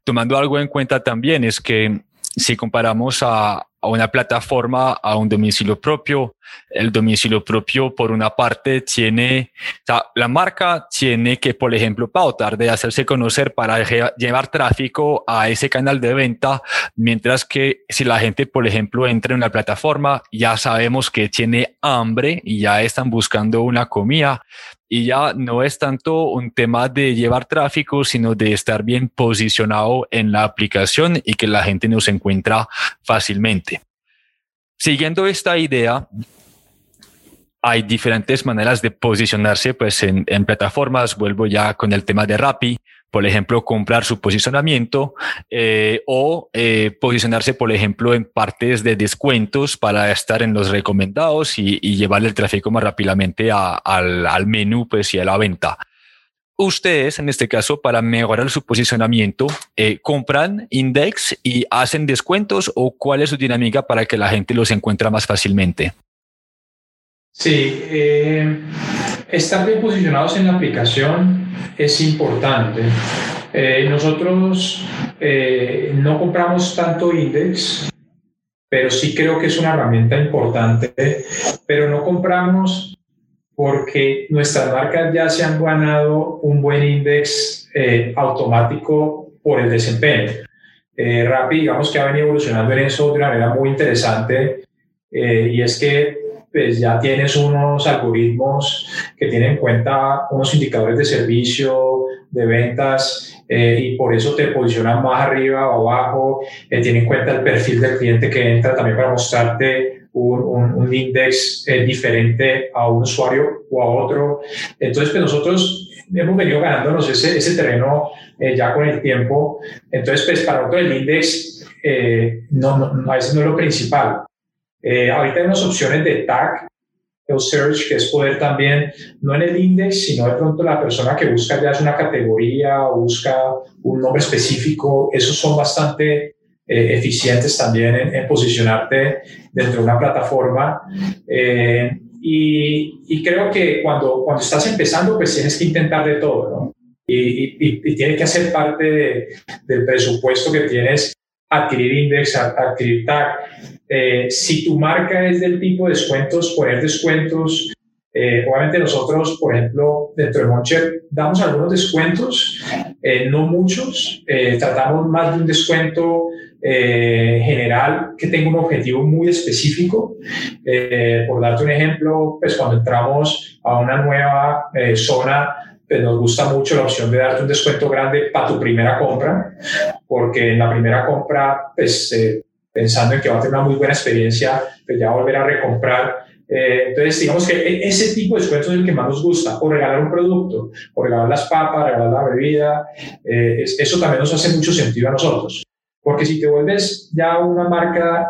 Tomando algo en cuenta también es que si comparamos a, a una plataforma, a un domicilio propio. El domicilio propio, por una parte, tiene, o sea, la marca tiene que, por ejemplo, pautar de hacerse conocer para llevar tráfico a ese canal de venta, mientras que si la gente, por ejemplo, entra en la plataforma, ya sabemos que tiene hambre y ya están buscando una comida y ya no es tanto un tema de llevar tráfico, sino de estar bien posicionado en la aplicación y que la gente nos encuentra fácilmente. Siguiendo esta idea, hay diferentes maneras de posicionarse pues en, en, plataformas. Vuelvo ya con el tema de Rappi, por ejemplo, comprar su posicionamiento eh, o eh, posicionarse, por ejemplo, en partes de descuentos para estar en los recomendados y, y llevar el tráfico más rápidamente a, al, al menú pues, y a la venta. Ustedes, en este caso, para mejorar su posicionamiento, eh, compran index y hacen descuentos o cuál es su dinámica para que la gente los encuentre más fácilmente. Sí, eh, estar bien posicionados en la aplicación es importante. Eh, nosotros eh, no compramos tanto index, pero sí creo que es una herramienta importante, pero no compramos porque nuestras marcas ya se han ganado un buen index automático por el desempeño. Rappi, digamos que ha venido evolucionando en eso de una manera muy interesante y es que pues ya tienes unos algoritmos que tienen en cuenta unos indicadores de servicio, de ventas, eh, y por eso te posicionan más arriba o abajo, eh, en cuenta el perfil del cliente que entra también para mostrarte un, un, un index eh, diferente a un usuario o a otro. Entonces, pues nosotros hemos venido ganándonos ese, ese terreno ya con el tiempo. Entonces, pues para nosotros el index no, no, a veces no es lo principal. Eh, ahorita hay unas opciones de tag o search, que es poder también, no en el index, sino de pronto la persona que busca ya es una categoría o busca un nombre específico. Esos son bastante eh, eficientes también en, posicionarte dentro de una plataforma. Eh, y, y, creo que cuando, cuando estás empezando, pues tienes que intentar de todo, ¿no? Y, y, y tiene que hacer parte del presupuesto que tienes adquirir index, adquirir tag. Eh, si tu marca es del tipo de descuentos, poner descuentos. Eh, obviamente nosotros, por ejemplo, dentro de Moncher damos algunos descuentos, eh, no muchos. tratamos más de un descuento general que tenga un objetivo muy específico. por darte un ejemplo, pues cuando entramos a una nueva zona pues nos gusta mucho la opción de darte un descuento grande para tu primera compra, porque en la primera compra, pues eh, pensando en que va a tener una muy buena experiencia, pues ya volver a recomprar. Eh, entonces, digamos que e, ese tipo de descuentos es el que más nos gusta, o regalar un producto, o regalar las papas, regalar la bebida, eh, eso también nos hace mucho sentido a nosotros. Porque si te vuelves ya una marca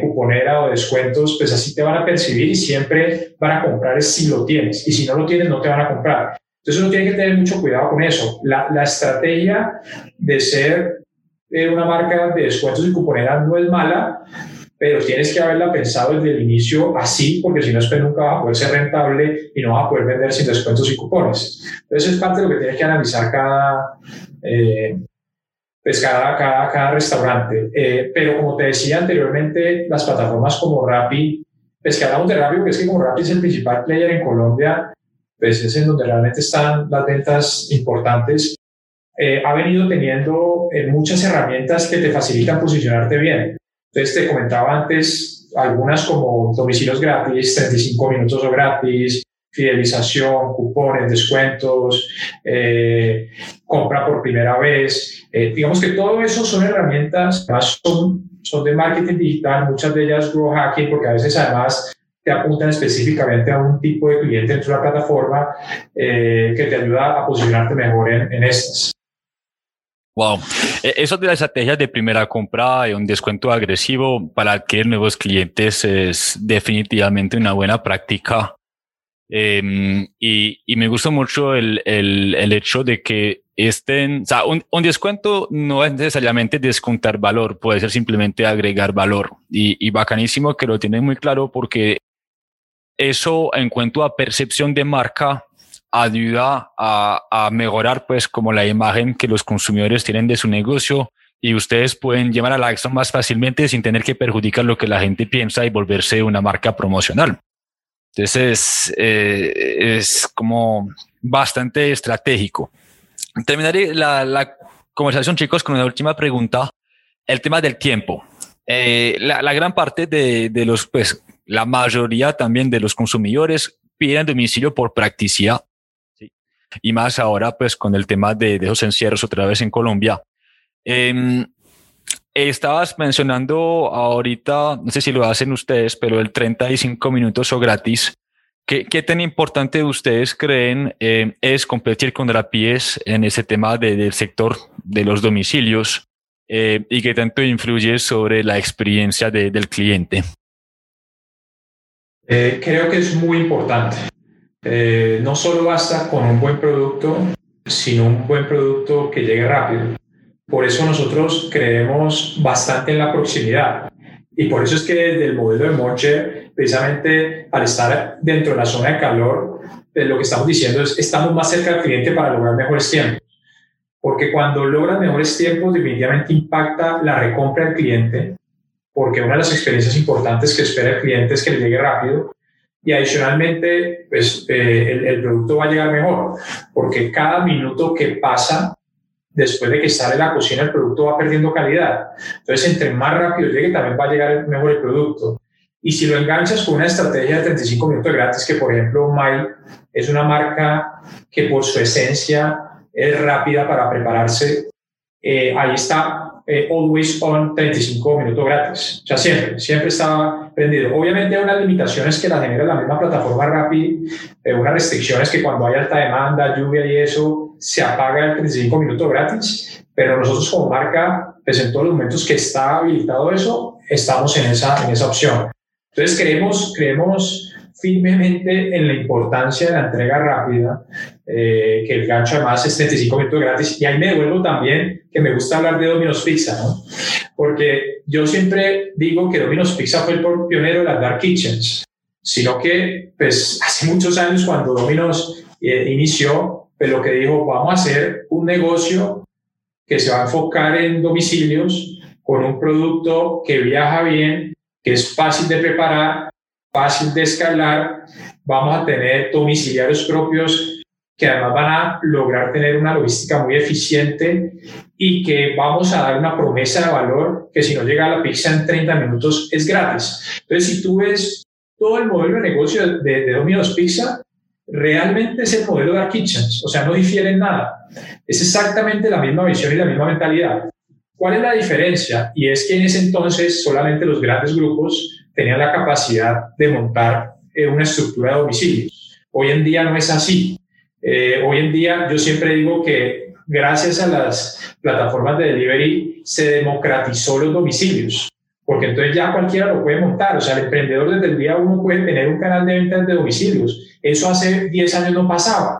cuponera o descuentos, pues así te van a percibir y siempre van a comprar si lo tienes. Y si no lo tienes, no te van a comprar. Entonces uno tiene que tener mucho cuidado con eso. La, la estrategia de ser eh, una marca de descuentos y cuponeras no es mala, pero tienes que haberla pensado desde el inicio así, porque si no, después nunca va a poder ser rentable y no va a poder vender sin descuentos y cupones. Entonces es parte de lo que tienes que analizar cada, eh, pues cada, cada, cada restaurante. Eh, pero como te decía anteriormente, las plataformas como Rappi, pues que hablamos de Rappi, porque es que como Rappi es el principal player en Colombia, pues es en donde realmente están las ventas importantes, eh, ha venido teniendo eh, muchas herramientas que te facilitan posicionarte bien. Entonces te comentaba antes algunas como domicilios gratis, 35 minutos o gratis, fidelización, cupones, descuentos, eh, compra por primera vez. digamos que todo eso son herramientas, además son, son de marketing digital, muchas de ellas grow hacking, porque a veces además te apuntan específicamente a un tipo de cliente dentro de la plataforma eh, que te ayuda a posicionarte mejor en, en estas. Wow, e, eso de las estrategias de primera compra y un descuento agresivo para adquirir nuevos clientes es definitivamente una buena práctica. Eh, y, y, me gusta mucho el, el, el, hecho de que estén, o sea, un, un, descuento no es necesariamente descontar valor, puede ser simplemente agregar valor. Y, y bacanísimo que lo tienen muy claro porque eso en cuanto a percepción de marca ayuda a, mejorar pues como la imagen que los consumidores tienen de su negocio y ustedes pueden llevar a la acción más fácilmente sin tener que perjudicar lo que la gente piensa y volverse una marca promocional. Entonces eh, es como bastante estratégico. Terminaré la, la, conversación chicos con una última pregunta, el tema del tiempo. Eh, la, la, gran parte de, de los pues la mayoría también de los consumidores piden domicilio por practicidad. Y más ahora, pues con el tema de, de esos encierros otra vez en Colombia. Eh, estabas mencionando ahorita, no sé si lo hacen ustedes, pero el 35 minutos o gratis. ¿Qué, qué tan importante ustedes creen eh, es competir con Rapies en ese tema de, del sector de los domicilios eh, y qué tanto influye sobre la experiencia de, del cliente? Eh, creo que es muy importante. Eh, no solo basta con un buen producto, sino un buen producto que llegue rápido. Por eso nosotros creemos bastante en la proximidad. Y por eso es que desde el modelo de Moncher, precisamente al estar dentro de la zona de calor, eh, lo que estamos diciendo es estamos más cerca del cliente para lograr mejores tiempos. Porque cuando logras mejores tiempos, definitivamente impacta la recompra del cliente, porque una de las experiencias importantes que espera el cliente es que le llegue rápido y adicionalmente, pues eh, el, el, producto va a llegar mejor, porque cada minuto que pasa después de que sale la cocina, el producto va perdiendo calidad. Entonces, entre más rápido llegue, también va a llegar mejor el producto. Y si lo enganchas con una estrategia de 35 minutos gratis, que por ejemplo, Mile es una marca que por su esencia es rápida para prepararse, eh, ahí está eh, always on 35 minutos gratis. O sea, siempre, siempre está prendido. Obviamente hay unas limitaciones que la genera la misma plataforma Rappi, eh, unas restricciones que cuando hay alta demanda, lluvia y eso, se apaga el 35 minutos gratis, pero nosotros como marca, pues en todos los momentos que está habilitado eso, estamos en esa, en esa opción. Entonces creemos, creemos firmemente en la importancia de la entrega rápida, eh, que el gancho además es 35 minutos gratis. Y ahí me devuelvo también que me gusta hablar de Domino's Pizza, ¿no? Porque yo siempre digo que Domino's Pizza fue el pionero de las dark kitchens, sino que pues hace muchos años cuando Domino's eh, inició, pues lo que dijo, vamos a hacer un negocio que se va a enfocar en domicilios con un producto que viaja bien, que es fácil de preparar fácil de escalar, vamos a tener domiciliarios propios que además van a lograr tener una logística muy eficiente y que vamos a dar una promesa de valor que si no llega a la pizza en 30 minutos es gratis. Entonces, si tú ves todo el modelo de negocio de, de Domino's Pizza, realmente es el modelo de Kitchens, o sea, no difiere en nada. Es exactamente la misma visión y la misma mentalidad. ¿Cuál es la diferencia? Y es que en ese entonces solamente los grandes grupos tenía la capacidad de montar eh, una estructura de domicilios. Hoy en día no es así. Eh, hoy en día yo siempre digo que gracias a las plataformas de delivery se democratizó los domicilios, porque entonces ya cualquiera lo puede montar. O sea, el emprendedor desde el día uno puede tener un canal de ventas de domicilios. Eso hace 10 años no pasaba.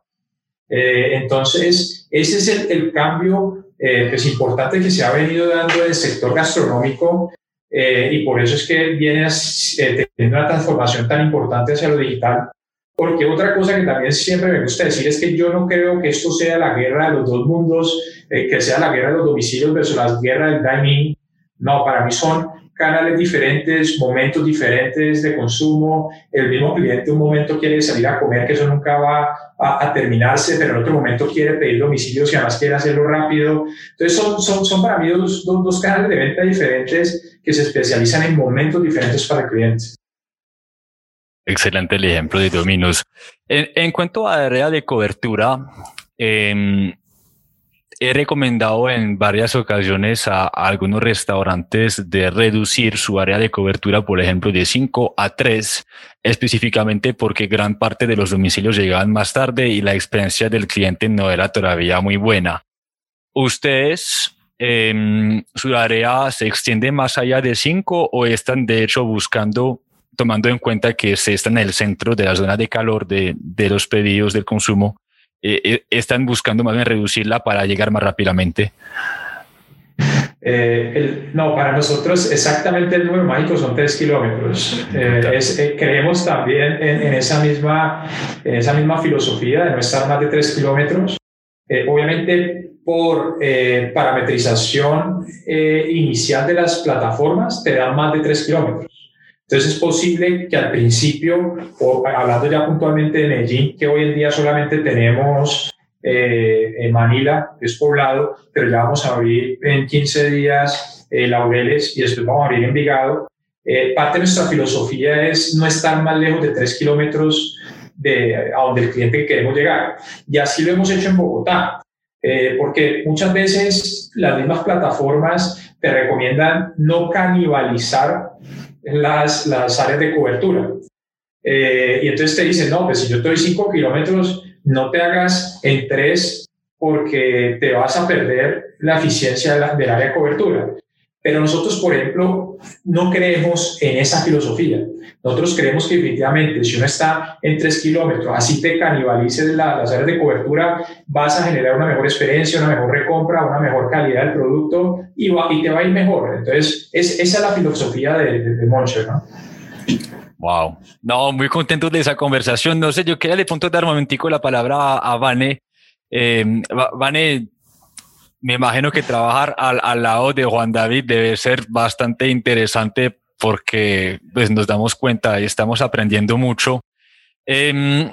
Eh, entonces, ese es el, cambio eh, pues importante que se ha venido dando en el sector gastronómico eh, y por eso es que viene eh, teniendo una transformación tan importante hacia lo digital. Porque otra cosa que también siempre me gusta decir es que yo no creo que esto sea la guerra de los dos mundos, eh, que sea la guerra de los domicilios versus la guerra del dining. No, para mí son canales diferentes, momentos diferentes de consumo. El mismo cliente un momento quiere salir a comer, que eso nunca va a, terminarse, pero en otro momento quiere pedir domicilios y además quiere hacerlo rápido. Entonces son, son, son para mí dos, dos, dos canales de venta diferentes que se especializan en momentos diferentes para el cliente. Excelente el ejemplo de Dominos. En, en cuanto a área de cobertura, eh, he recomendado en varias ocasiones a, algunos restaurantes de reducir su área de cobertura, por ejemplo, de 5 a 3, específicamente porque gran parte de los domicilios llegaban más tarde y la experiencia del cliente no era todavía muy buena. ¿Ustedes, eh, su área se extiende más allá de 5 o están de hecho buscando tomando en cuenta que se está en el centro de la zona de calor de, de los pedidos del consumo, eh, eh, están buscando más bien reducirla para llegar más rápidamente? Eh, no, para nosotros exactamente el número mágico son 3 kilómetros. creemos también en, esa misma, en esa misma filosofía de no estar más de 3 kilómetros. obviamente por parametrización inicial de las plataformas te dan más de 3 kilómetros. Entonces es posible que al principio, o hablando ya puntualmente de Medellín, que hoy en día solamente tenemos eh, en Manila, es poblado, pero ya vamos a abrir en 15 días eh, Laureles y después vamos a abrir Envigado. Eh, parte de nuestra filosofía es no estar más lejos de 3 kilómetros de a donde el cliente queremos llegar. Y así lo hemos hecho en Bogotá. Eh, porque muchas veces las mismas plataformas te recomiendan no canibalizar las, las áreas de cobertura. Eh, y entonces te dicen, no, pues si yo te doy 5 kilómetros, no te hagas en 3 porque te vas a perder la eficiencia del área de cobertura. Pero nosotros, por ejemplo, no creemos en esa filosofía. Nosotros creemos que definitivamente si uno está en tres kilómetros, así te canibalices las áreas de cobertura, vas a generar una mejor experiencia, una mejor recompra, una mejor calidad del producto y, va, y te va a ir mejor. Entonces, es, esa es la filosofía de, de, Moncher, ¿no? Wow. No, muy contento de esa conversación. No sé, yo quería de punto dar un momentico la palabra a, Vane. Eh, Vane, me imagino que trabajar al, al, lado de Juan David debe ser bastante interesante porque pues, nos damos cuenta y estamos aprendiendo mucho. Eh,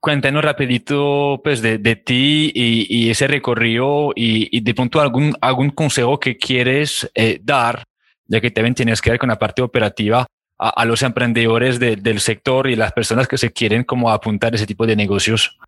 cuéntanos rapidito pues, de, de ti y, y, ese recorrido y, y, de pronto algún, algún consejo que quieres eh, dar, ya que también tienes que ver con la parte operativa a, a los emprendedores de, del sector y las personas que se quieren como apuntar ese tipo de negocios.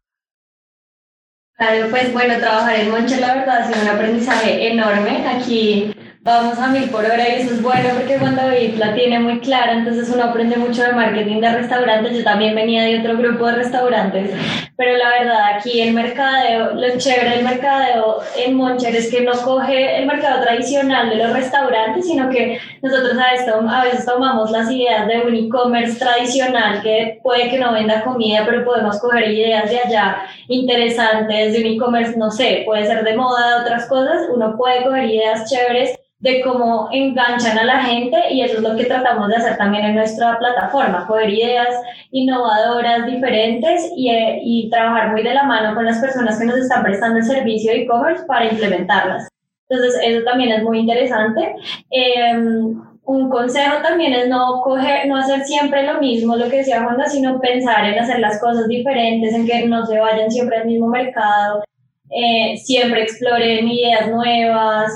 Claro, pues bueno, trabajar en Monche la verdad ha sido un aprendizaje enorme. Aquí vamos a mil por hora y eso es bueno porque cuando David la tiene muy clara, entonces uno aprende mucho de marketing de restaurantes. Yo también venía de otro grupo de restaurantes, pero la verdad aquí el mercadeo, lo chévere del mercadeo en Moncher es que no coge el mercado tradicional de los restaurantes, sino que nosotros a, esto, a veces tomamos las ideas de un e-commerce tradicional que puede que no venda comida, pero podemos coger ideas de allá interesantes de un e-commerce, no sé, puede ser de moda, de otras cosas, uno puede coger ideas chéveres de cómo enganchan a la gente y eso es lo que tratamos de hacer también en nuestra plataforma, coger ideas innovadoras, diferentes y, eh, y trabajar muy de la mano con las personas que nos están prestando el servicio de e-commerce para implementarlas. Entonces, eso también es muy interesante. Em, un consejo también es no coger, no hacer siempre lo mismo, lo que decía Juanda, sino pensar en hacer las cosas diferentes, en que no se vayan siempre al mismo mercado, eh, siempre exploren ideas nuevas,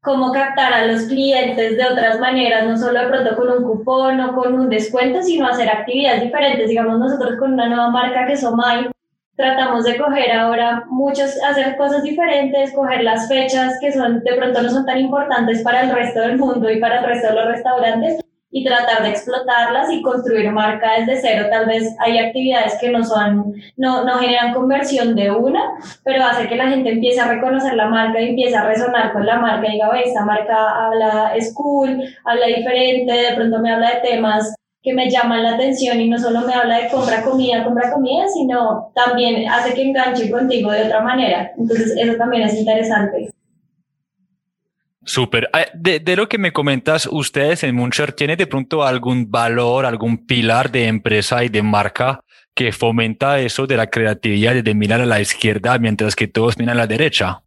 cómo captar a los clientes de otras maneras, no solo de pronto con un cupón o con un descuento, sino hacer actividades diferentes. Digamos, nosotros con una nueva marca que es Omai, tratamos de coger ahora muchos, hacer cosas diferentes, coger las fechas que son de pronto no son tan importantes para el resto del mundo y para el resto de los restaurantes y tratar de explotarlas y construir marca desde cero. Tal vez hay actividades que no son, no, no generan conversión de una, pero hace que la gente empiece a reconocer la marca y empiece a resonar con la marca y diga, esta marca habla, es cool, habla diferente, de pronto me habla de temas que me llaman la atención y no solo me habla de compra comida, compra comida, sino también hace que enganche contigo de otra manera. Entonces, eso también es interesante. Súper. Ah, de, de, lo que me comentas, ustedes en Muncher, ¿tiene de pronto algún valor, algún pilar de empresa y de marca que fomenta eso de la creatividad de mirar a la izquierda mientras que todos miran a la derecha?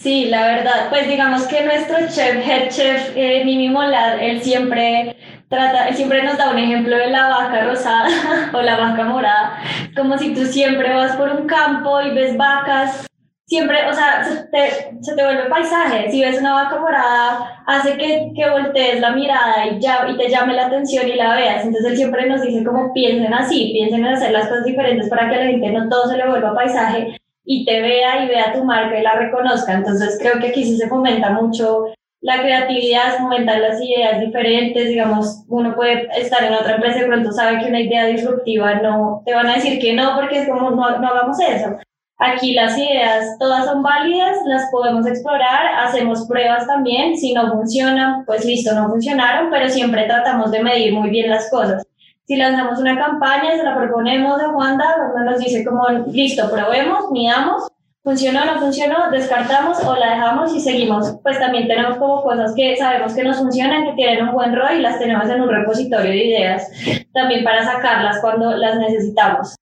Sí, la verdad, pues digamos que nuestro chef, head chef, eh, Mimi Molar, él siempre trata, él siempre nos da un ejemplo de la vaca rosada o la vaca morada, como si tú siempre vas por un campo y ves vacas siempre, o sea, se te, se te vuelve paisaje. Si ves una vaca morada, hace que, que voltees la mirada y, ya, y te llame la atención y la veas. Entonces él siempre nos dice como piensen así, piensen en hacer las cosas diferentes para que la gente no todo se le vuelva paisaje y te vea y vea tu marca y la reconozca. Entonces creo que aquí sí se fomenta mucho la creatividad, se las ideas diferentes, digamos, uno puede estar en otra empresa y pronto sabe que una idea disruptiva no, te van a decir que no, porque es como no, no hagamos eso Aquí las ideas todas son válidas, las podemos explorar, hacemos pruebas también, si no funcionan, pues listo, no funcionaron, pero siempre tratamos de medir muy bien las cosas. Si lanzamos una campaña, se la proponemos a Wanda, Wanda nos dice como, listo, probemos, midamos, funcionó no funcionó, descartamos o la dejamos y seguimos. Pues también tenemos como cosas que sabemos que nos funcionan, que tienen un buen rol y las tenemos en un repositorio de ideas, también para sacarlas cuando las necesitamos.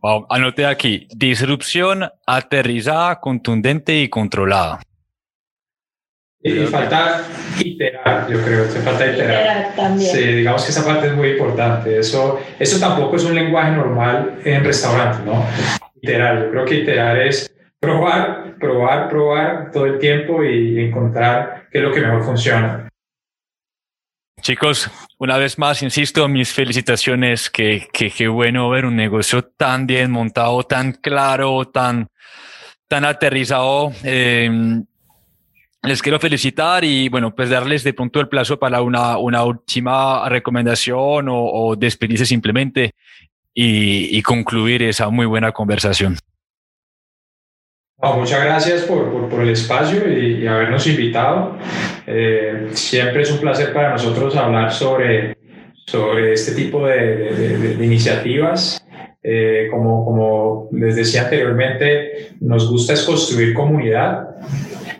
Wow, anoté aquí, disrupción aterrizada, contundente y controlada. Y falta iterar, yo creo, se falta iterar. iterar también. Sí, digamos que esa parte es muy importante. Eso, eso tampoco es un lenguaje normal en restaurantes, ¿no? Iterar, yo creo que iterar es probar, probar, probar todo el tiempo y encontrar qué es lo que mejor funciona. Chicos, una vez más, insisto, mis felicitaciones, que, que, bueno ver un negocio tan bien montado, tan claro, tan, tan aterrizado. Em, les quiero felicitar y bueno, pues darles de pronto el plazo para una, una última recomendación o, o despedirse simplemente y, y concluir esa muy buena conversación. Muchas gracias por, por, por el espacio y, habernos invitado. Eh, siempre es un placer para nosotros hablar sobre, sobre este tipo de, de, de iniciativas. Eh, como, como les decía anteriormente, nos gusta es construir comunidad.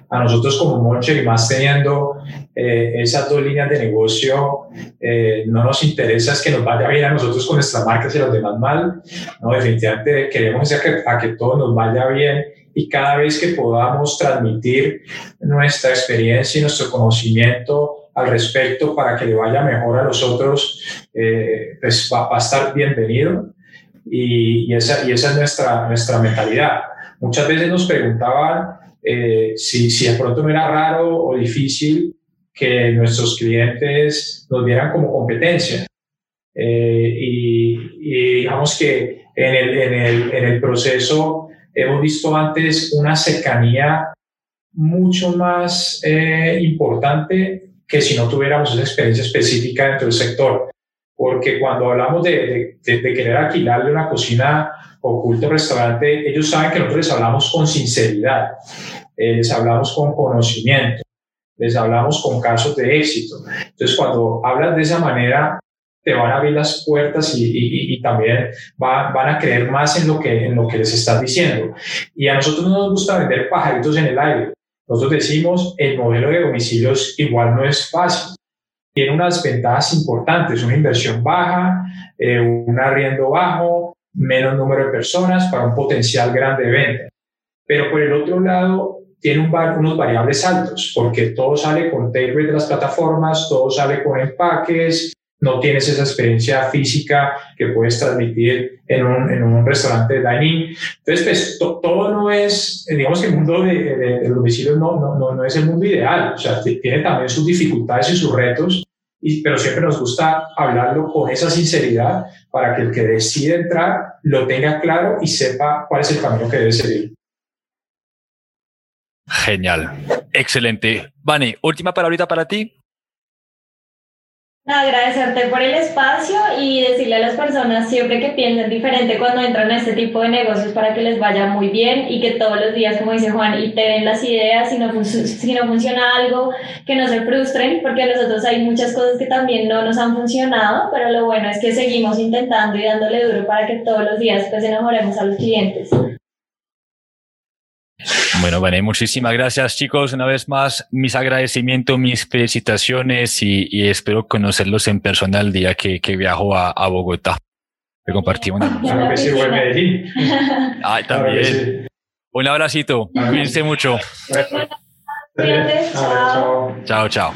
A nosotros como Moncher y más teniendo eh, esas dos líneas de negocio, no nos interesa es que nos vaya bien a nosotros con nuestras marcas y a los demás mal. No, definitivamente queremos que, a que todo nos vaya bien y cada vez que podamos transmitir nuestra experiencia y nuestro conocimiento al respecto para que le vaya mejor a los otros, eh, pues va, a estar bienvenido. Y, esa, y esa es nuestra, nuestra mentalidad. Muchas veces nos preguntaban eh, si, si de pronto no era raro o difícil que nuestros clientes nos vieran como competencia. Eh, y, y, digamos que en el, en el, en el proceso hemos visto antes una cercanía mucho más eh, importante que si no tuviéramos esa experiencia específica dentro del sector. Porque cuando hablamos de, de, de querer alquilarle una cocina oculta restaurante, ellos saben que nosotros les hablamos con sinceridad, eh, les hablamos con conocimiento, les hablamos con casos de éxito. Entonces, cuando hablas de esa manera, te van a abrir las puertas y, y, también van a creer más en lo, que, en lo que les estás diciendo. Y a nosotros no nos gusta vender pajaritos en el aire. Nosotros decimos, el modelo de domicilios igual no es fácil. Tiene unas ventajas importantes, una inversión baja, eh, un arriendo bajo, menos número de personas para un potencial grande de venta. Pero por el otro lado, tiene un unos variables altos, porque todo sale con take de las plataformas, todo sale con empaques, no tienes esa experiencia física que puedes transmitir en un, en un restaurante de dining. Entonces, pues todo no es, digamos que el mundo de, de, los domicilios no, no, no, es el mundo ideal, o sea, tiene también sus dificultades y sus retos, pero siempre nos gusta hablarlo con esa sinceridad para que el que decide entrar lo tenga claro y sepa cuál es el camino que debe seguir. Genial, excelente. Vane, última palabrita para ti agradecerte por el espacio y decirle a las personas siempre que piensen diferente cuando entran a este tipo de negocios para que les vaya muy bien y que todos los días, como dice Juan, y te den las ideas, si no, si no funciona algo, que no se frustren, porque a nosotros hay muchas cosas que también no nos han funcionado, pero lo bueno es que seguimos intentando y dándole duro para que todos los días pues enamoremos a los clientes. Bueno, bueno, muchísimas gracias chicos. Una vez más, mis agradecimientos, mis felicitaciones y, y espero conocerlos en persona el día que, que viajo a, a Bogotá. Que compartimos una que sí, Medellín. Ay, también. Un abracito. Cuídense mucho. Chao. chao.